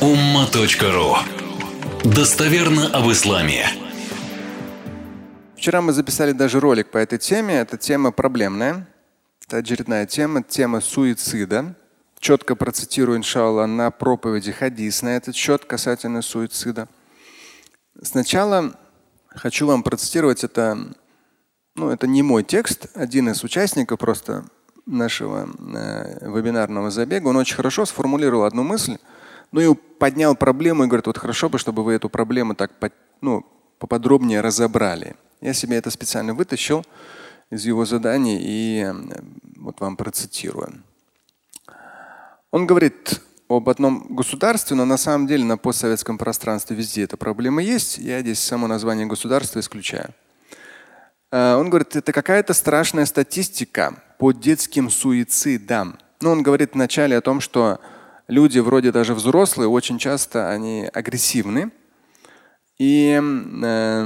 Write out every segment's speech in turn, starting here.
umma.ru Достоверно об исламе. Вчера мы записали даже ролик по этой теме. Эта тема проблемная. Это очередная тема, тема суицида. Четко процитирую, иншалла, на проповеди хадис на этот счет касательно суицида. Сначала хочу вам процитировать это, ну, это не мой текст, один из участников просто нашего э, вебинарного забега, он очень хорошо сформулировал одну мысль, ну и поднял проблему и говорит, вот хорошо бы, чтобы вы эту проблему так ну, поподробнее разобрали. Я себе это специально вытащил из его заданий и э, вот вам процитирую. Он говорит об одном государстве, но на самом деле на постсоветском пространстве везде эта проблема есть. Я здесь само название государства исключаю. Э, он говорит, это какая-то страшная статистика по детским суицидам. Ну, он говорит вначале о том, что люди, вроде даже взрослые, очень часто они агрессивны. И э,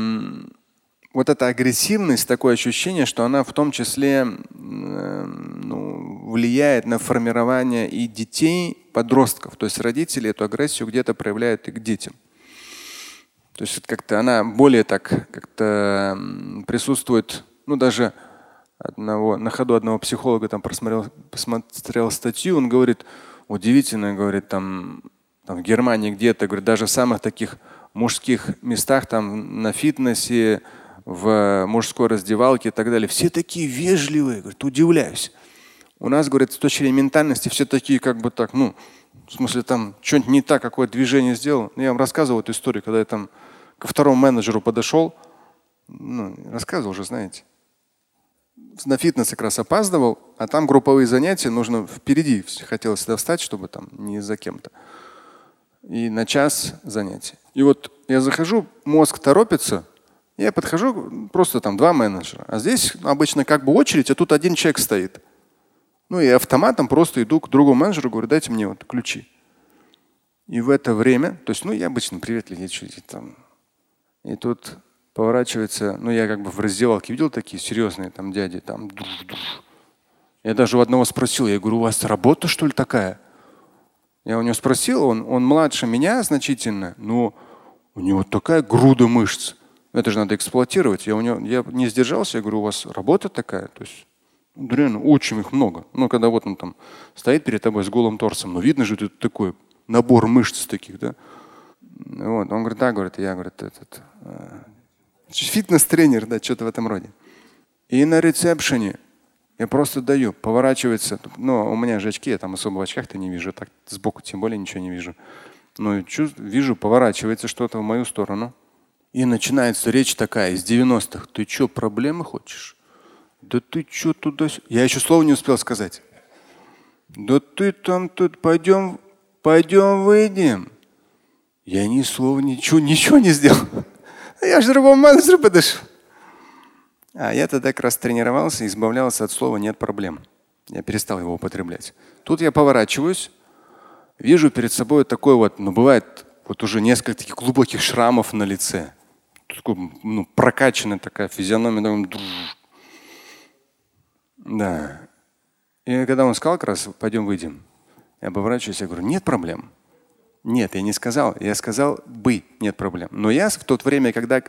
вот эта агрессивность, такое ощущение, что она в том числе э, ну, влияет на формирование и детей, подростков. То есть родители эту агрессию где-то проявляют и к детям. То есть как-то она более так как-то присутствует, ну даже одного, на ходу одного психолога там просмотрел, посмотрел статью, он говорит, удивительно, говорит, там, там в Германии где-то, говорит, даже в самых таких мужских местах, там на фитнесе, в мужской раздевалке и так далее, все такие вежливые, говорит, удивляюсь. У нас, говорит, с точки зрения ментальности все такие как бы так, ну, в смысле там что-нибудь не так, какое движение сделал. Я вам рассказывал эту историю, когда я там ко второму менеджеру подошел, ну, рассказывал уже, знаете. На фитнес как раз опаздывал, а там групповые занятия, нужно впереди, хотелось всегда встать, чтобы там не за кем-то. И на час занятий. И вот я захожу, мозг торопится, я подхожу, просто там два менеджера. А здесь обычно как бы очередь, а тут один человек стоит. Ну и автоматом просто иду к другому менеджеру, говорю, дайте мне вот ключи. И в это время, то есть, ну я обычно привет, я чуть там и тут поворачивается, ну я как бы в раздевалке видел такие серьезные там дяди, там. Я даже у одного спросил, я говорю, у вас работа что ли такая? Я у него спросил, он, он младше меня значительно, но у него такая груда мышц. Это же надо эксплуатировать. Я, у него, я не сдержался, я говорю, у вас работа такая? То есть, ну, реально, очень их много. Ну, когда вот он там стоит перед тобой с голым торсом, ну видно же, это такой набор мышц таких, да? Вот. Он говорит, да, говорит, я, говорит, этот э, фитнес-тренер, да, что-то в этом роде. И на ресепшене я просто даю, поворачивается. Ну, у меня же очки, я там особо в очках-то не вижу, так сбоку тем более ничего не вижу. Но чувств, вижу, поворачивается что-то в мою сторону. И начинается речь такая из 90-х. Ты что, проблемы хочешь? Да ты что туда? Я еще слова не успел сказать. Да ты там тут пойдем, пойдем выйдем. Я ни слова, ничего, ничего не сделал. Я же другому менеджеру подошел. А я тогда как раз тренировался, избавлялся от слова «нет проблем». Я перестал его употреблять. Тут я поворачиваюсь, вижу перед собой такой вот, ну бывает вот уже несколько таких глубоких шрамов на лице. Такой, ну, прокачанная такая физиономия. Да. И когда он сказал как раз, пойдем выйдем, я поворачиваюсь, я говорю, нет проблем. Нет, я не сказал. Я сказал бы, нет проблем. Но я в то время, когда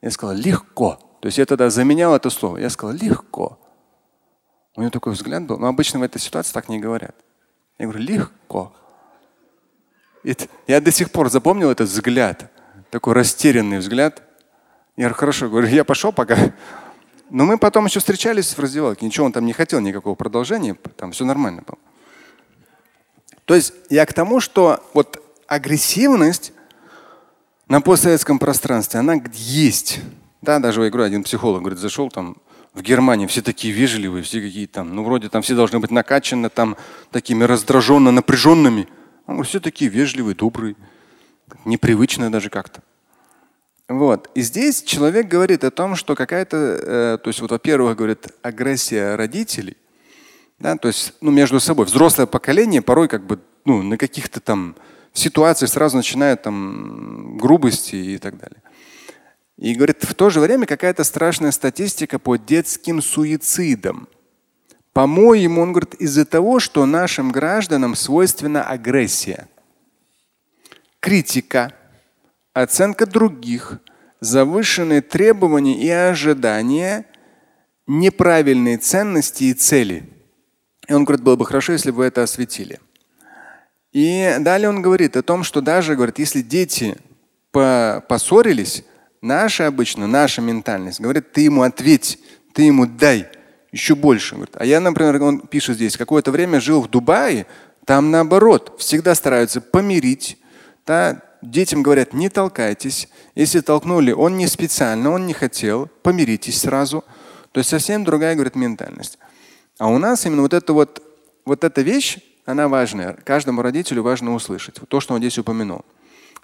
я сказал легко, то есть я тогда заменял это слово, я сказал легко. У него такой взгляд был. Но обычно в этой ситуации так не говорят. Я говорю, легко. Это, я до сих пор запомнил этот взгляд, такой растерянный взгляд. Я говорю, хорошо, говорю, я пошел пока. Но мы потом еще встречались в раздевалке. Ничего, он там не хотел никакого продолжения, там все нормально было. То есть я к тому, что вот агрессивность на постсоветском пространстве, она есть. Да, даже я говорю, один психолог говорит, зашел там в Германии, все такие вежливые, все какие там, ну вроде там все должны быть накачаны там такими раздраженно напряженными. Он говорит, все такие вежливые, добрые, непривычные даже как-то. Вот. И здесь человек говорит о том, что какая-то, э, то есть вот, во-первых, говорит, агрессия родителей, да, то есть ну, между собой. Взрослое поколение порой как бы ну, на каких-то там ситуациях сразу начинает там грубости и так далее. И говорит, в то же время какая-то страшная статистика по детским суицидам. По-моему, он говорит, из-за того, что нашим гражданам свойственна агрессия. критика, оценка других, завышенные требования и ожидания, неправильные ценности и цели. И он говорит, было бы хорошо, если бы вы это осветили. И далее он говорит о том, что даже, говорит, если дети поссорились, наша обычно, наша ментальность говорит, ты ему ответь, ты ему дай еще больше. Говорит. А я, например, он пишет здесь, какое-то время жил в Дубае, там наоборот, всегда стараются помирить. Да? Детям говорят, не толкайтесь. Если толкнули, он не специально, он не хотел, помиритесь сразу. То есть совсем другая, говорит, ментальность. А у нас именно вот эта вот, вот эта вещь, она важная. Каждому родителю важно услышать. То, что он здесь упомянул.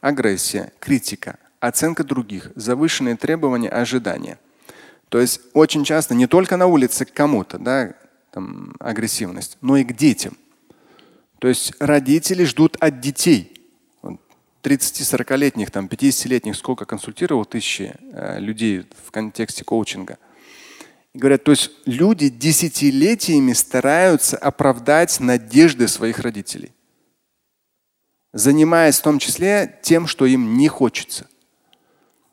Агрессия, критика, оценка других, завышенные требования, ожидания. То есть очень часто не только на улице к кому-то, да, там, агрессивность, но и к детям. То есть родители ждут от детей. 30-40-летних, там, 50-летних, сколько консультировал тысячи э, людей в контексте коучинга. Говорят, то есть люди десятилетиями стараются оправдать надежды своих родителей, занимаясь в том числе тем, что им не хочется.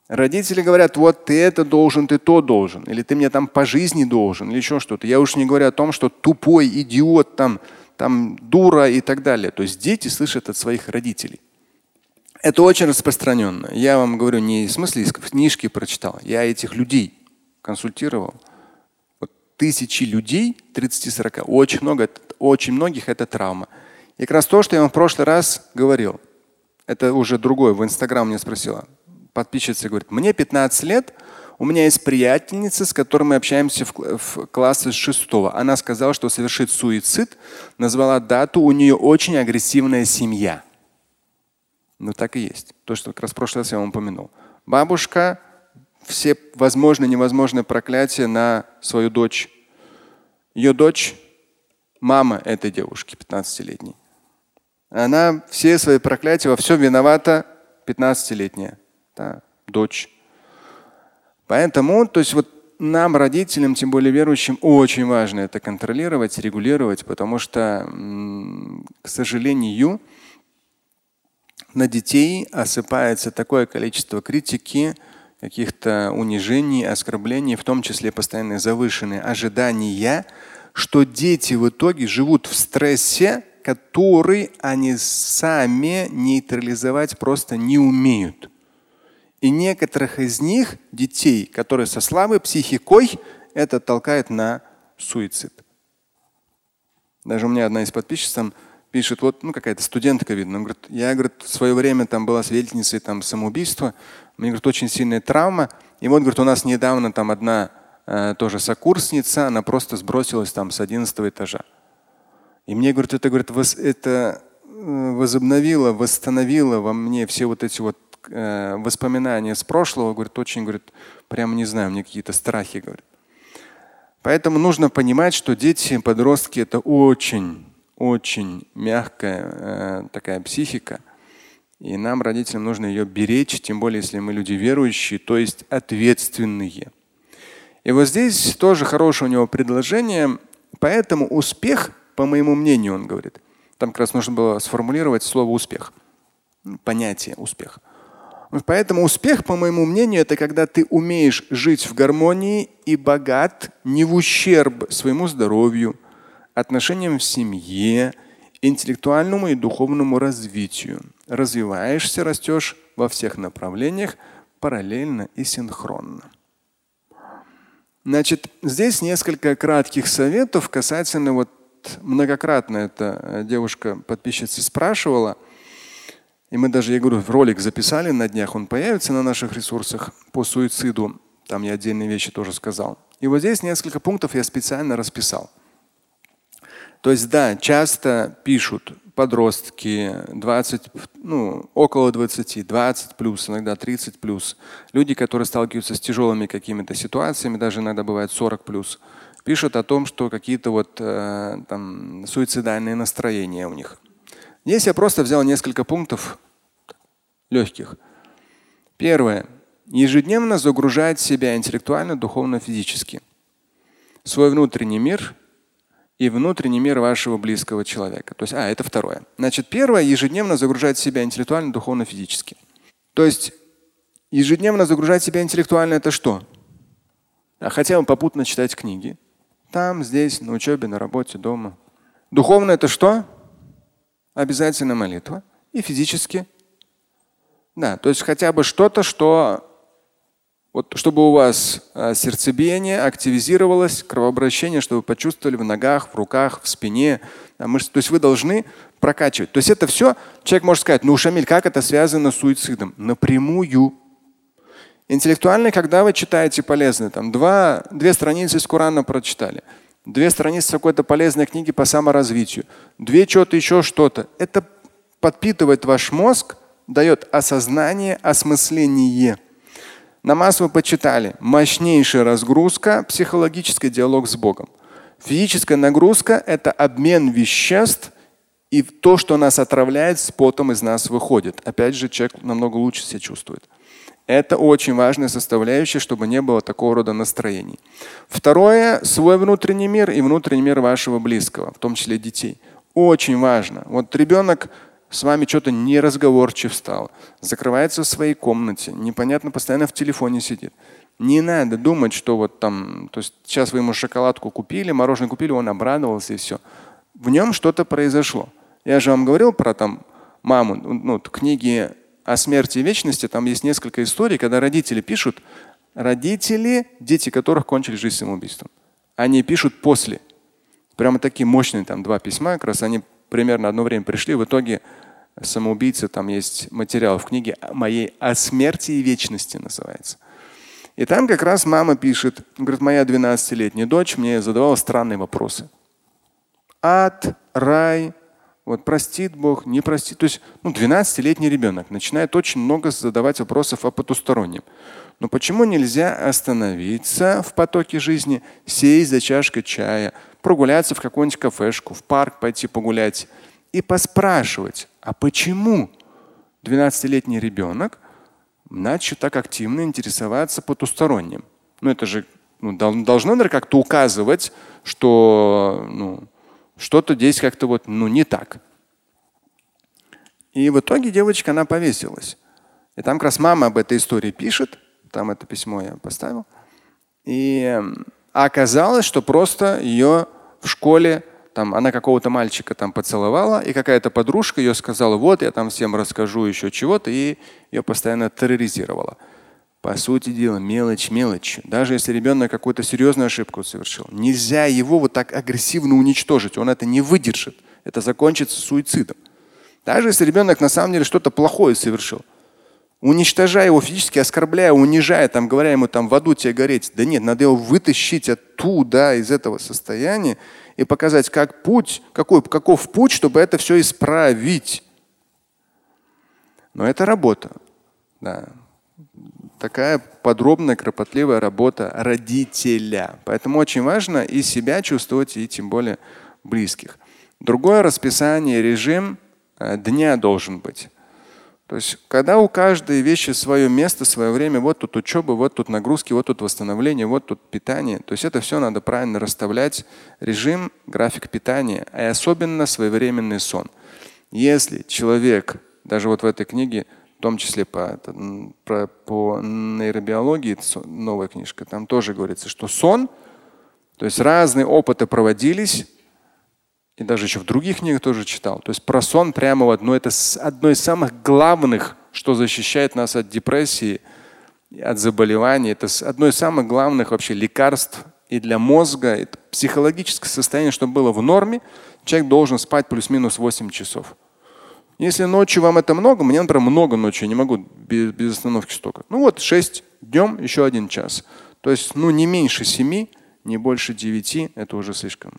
Родители говорят, вот ты это должен, ты то должен, или ты мне там по жизни должен, или еще что-то. Я уж не говорю о том, что тупой идиот, там, там дура и так далее. То есть дети слышат от своих родителей. Это очень распространенно. Я вам говорю не в смысле из книжки прочитал. Я этих людей консультировал. Тысячи людей, 30-40, очень много, очень многих это травма. И как раз то, что я вам в прошлый раз говорил, это уже другое, в Инстаграм мне спросила подписчица, говорит, мне 15 лет, у меня есть приятельница, с которой мы общаемся в, в классе с шестого. Она сказала, что совершит суицид, назвала дату, у нее очень агрессивная семья. Ну так и есть. То, что как раз в прошлый раз я вам упомянул. Бабушка все возможные и невозможные проклятия на свою дочь. Ее дочь – мама этой девушки, 15-летней. Она все свои проклятия во всем виновата 15-летняя да, дочь. Поэтому, то есть вот нам, родителям, тем более верующим, очень важно это контролировать, регулировать, потому что, к сожалению, на детей осыпается такое количество критики, каких-то унижений, оскорблений, в том числе постоянно завышенные ожидания, что дети в итоге живут в стрессе, который они сами нейтрализовать просто не умеют. И некоторых из них, детей, которые со слабой психикой, это толкает на суицид. Даже у меня одна из подписчиц там пишет, вот ну, какая-то студентка, видно, он говорит, я говорит, в свое время там была свидетельницей там, самоубийства, мне говорит, очень сильная травма. И вот, говорит, у нас недавно там одна э, тоже сокурсница, она просто сбросилась там с 11 этажа. И мне, говорит, это, говорит, вос, это э, возобновило, восстановило во мне все вот эти вот э, воспоминания с прошлого, говорит, очень, говорит, прямо не знаю, мне какие-то страхи, говорит. Поэтому нужно понимать, что дети, подростки это очень, очень мягкая э, такая психика. И нам, родителям, нужно ее беречь, тем более, если мы люди верующие, то есть ответственные. И вот здесь тоже хорошее у него предложение. Поэтому успех, по моему мнению, он говорит, там как раз нужно было сформулировать слово успех, понятие успех. Поэтому успех, по моему мнению, это когда ты умеешь жить в гармонии и богат не в ущерб своему здоровью, отношениям в семье, интеллектуальному и духовному развитию. Развиваешься, растешь во всех направлениях параллельно и синхронно. Значит, здесь несколько кратких советов касательно вот многократно эта девушка подписчица спрашивала – и мы даже, я говорю, ролик записали на днях, он появится на наших ресурсах по суициду. Там я отдельные вещи тоже сказал. И вот здесь несколько пунктов я специально расписал. То есть, да, часто пишут подростки 20, ну, около 20, 20 плюс, иногда 30 плюс. Люди, которые сталкиваются с тяжелыми какими-то ситуациями, даже иногда бывает 40 плюс, пишут о том, что какие-то вот э, там суицидальные настроения у них. Здесь я просто взял несколько пунктов легких. Первое. Ежедневно загружать себя интеллектуально, духовно, физически. Свой внутренний мир и внутренний мир вашего близкого человека. То есть, а, это второе. Значит, первое, ежедневно загружать себя интеллектуально, духовно, физически. То есть, ежедневно загружать себя интеллектуально это что? А хотя бы попутно читать книги. Там, здесь, на учебе, на работе, дома. Духовно это что? Обязательно молитва. И физически. Да, то есть хотя бы что-то, что вот чтобы у вас а, сердцебиение активизировалось, кровообращение, чтобы вы почувствовали в ногах, в руках, в спине. Да, мышцы. То есть вы должны прокачивать. То есть это все, человек может сказать, ну Шамиль, как это связано с суицидом? Напрямую. Интеллектуально, когда вы читаете полезные, там два, две страницы из Корана прочитали, две страницы какой-то полезной книги по саморазвитию, две что-то еще что-то. Это подпитывает ваш мозг, дает осознание, осмысление. Намаз вы почитали. Мощнейшая разгрузка, психологический диалог с Богом. Физическая нагрузка – это обмен веществ, и то, что нас отравляет, с потом из нас выходит. Опять же, человек намного лучше себя чувствует. Это очень важная составляющая, чтобы не было такого рода настроений. Второе – свой внутренний мир и внутренний мир вашего близкого, в том числе детей. Очень важно. Вот ребенок с вами что-то неразговорчив стал, закрывается в своей комнате, непонятно, постоянно в телефоне сидит. Не надо думать, что вот там, то есть сейчас вы ему шоколадку купили, мороженое купили, он обрадовался и все. В нем что-то произошло. Я же вам говорил про там маму, ну, книги о смерти и вечности, там есть несколько историй, когда родители пишут, родители, дети которых кончили жизнь самоубийством. Они пишут после. Прямо такие мощные там два письма, как раз они примерно одно время пришли. В итоге самоубийцы, там есть материал в книге моей о смерти и вечности называется. И там как раз мама пишет, говорит, моя 12-летняя дочь мне задавала странные вопросы. Ад, рай, вот простит Бог, не простит. То есть ну, 12-летний ребенок начинает очень много задавать вопросов о потустороннем. Но почему нельзя остановиться в потоке жизни, сесть за чашкой чая, прогуляться в какую-нибудь кафешку, в парк пойти погулять и поспрашивать, а почему 12-летний ребенок начал так активно интересоваться потусторонним? Ну это же ну, должно, наверное, как-то указывать, что ну, что-то здесь как-то вот ну, не так. И в итоге девочка, она повесилась. И там как раз мама об этой истории пишет. Там это письмо я поставил. И оказалось, что просто ее в школе там она какого-то мальчика там поцеловала, и какая-то подружка ее сказала, вот я там всем расскажу еще чего-то, и ее постоянно терроризировала. По сути дела, мелочь мелочь. Даже если ребенок какую-то серьезную ошибку совершил, нельзя его вот так агрессивно уничтожить. Он это не выдержит. Это закончится суицидом. Даже если ребенок на самом деле что-то плохое совершил, уничтожая его физически, оскорбляя, унижая, там, говоря ему там в аду тебе гореть. Да нет, надо его вытащить оттуда, из этого состояния и показать, как путь, какой, каков путь, чтобы это все исправить. Но это работа. Да. Такая подробная, кропотливая работа родителя. Поэтому очень важно и себя чувствовать, и тем более близких. Другое расписание, режим э, дня должен быть. То есть, когда у каждой вещи свое место, свое время, вот тут учеба, вот тут нагрузки, вот тут восстановление, вот тут питание. То есть это все надо правильно расставлять. Режим, график питания, и особенно своевременный сон. Если человек, даже вот в этой книге, в том числе по, по, по нейробиологии, новая книжка, там тоже говорится, что сон, то есть разные опыты проводились, и даже еще в других книгах тоже читал. То есть про сон прямо в одно, это одно из самых главных, что защищает нас от депрессии, от заболеваний. Это одно из самых главных вообще лекарств и для мозга, это психологическое состояние, чтобы было в норме, человек должен спать плюс-минус 8 часов. Если ночью вам это много, мне, например, много ночью, я не могу без, без остановки столько. Ну вот 6 днем, еще один час. То есть ну, не меньше 7, не больше 9, это уже слишком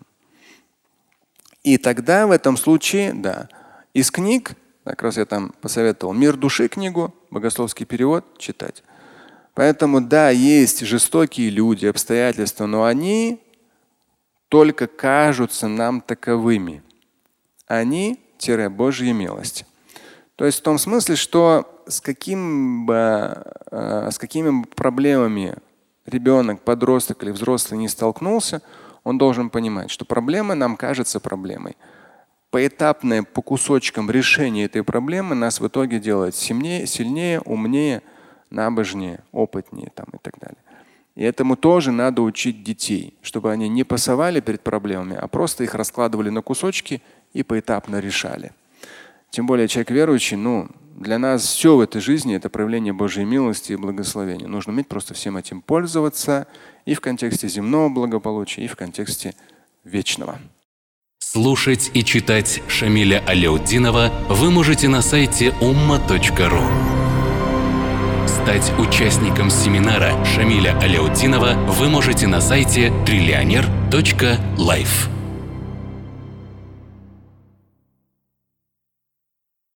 и тогда в этом случае, да, из книг, как раз я там посоветовал «Мир души» книгу, богословский перевод, читать. Поэтому да, есть жестокие люди, обстоятельства, но они только кажутся нам таковыми. Они – Божья милость. То есть в том смысле, что с, каким бы, э, с какими бы проблемами ребенок, подросток или взрослый не столкнулся, он должен понимать, что проблема нам кажется проблемой. Поэтапное по кусочкам решение этой проблемы нас в итоге делает сильнее, сильнее умнее, набожнее, опытнее там, и так далее. И этому тоже надо учить детей, чтобы они не пасовали перед проблемами, а просто их раскладывали на кусочки и поэтапно решали. Тем более человек верующий, ну, для нас все в этой жизни это проявление Божьей милости и благословения. Нужно уметь просто всем этим пользоваться и в контексте земного благополучия, и в контексте вечного. Слушать и читать Шамиля Аляутдинова вы можете на сайте umma.ru. Стать участником семинара Шамиля Аляутдинова вы можете на сайте триллионер.life.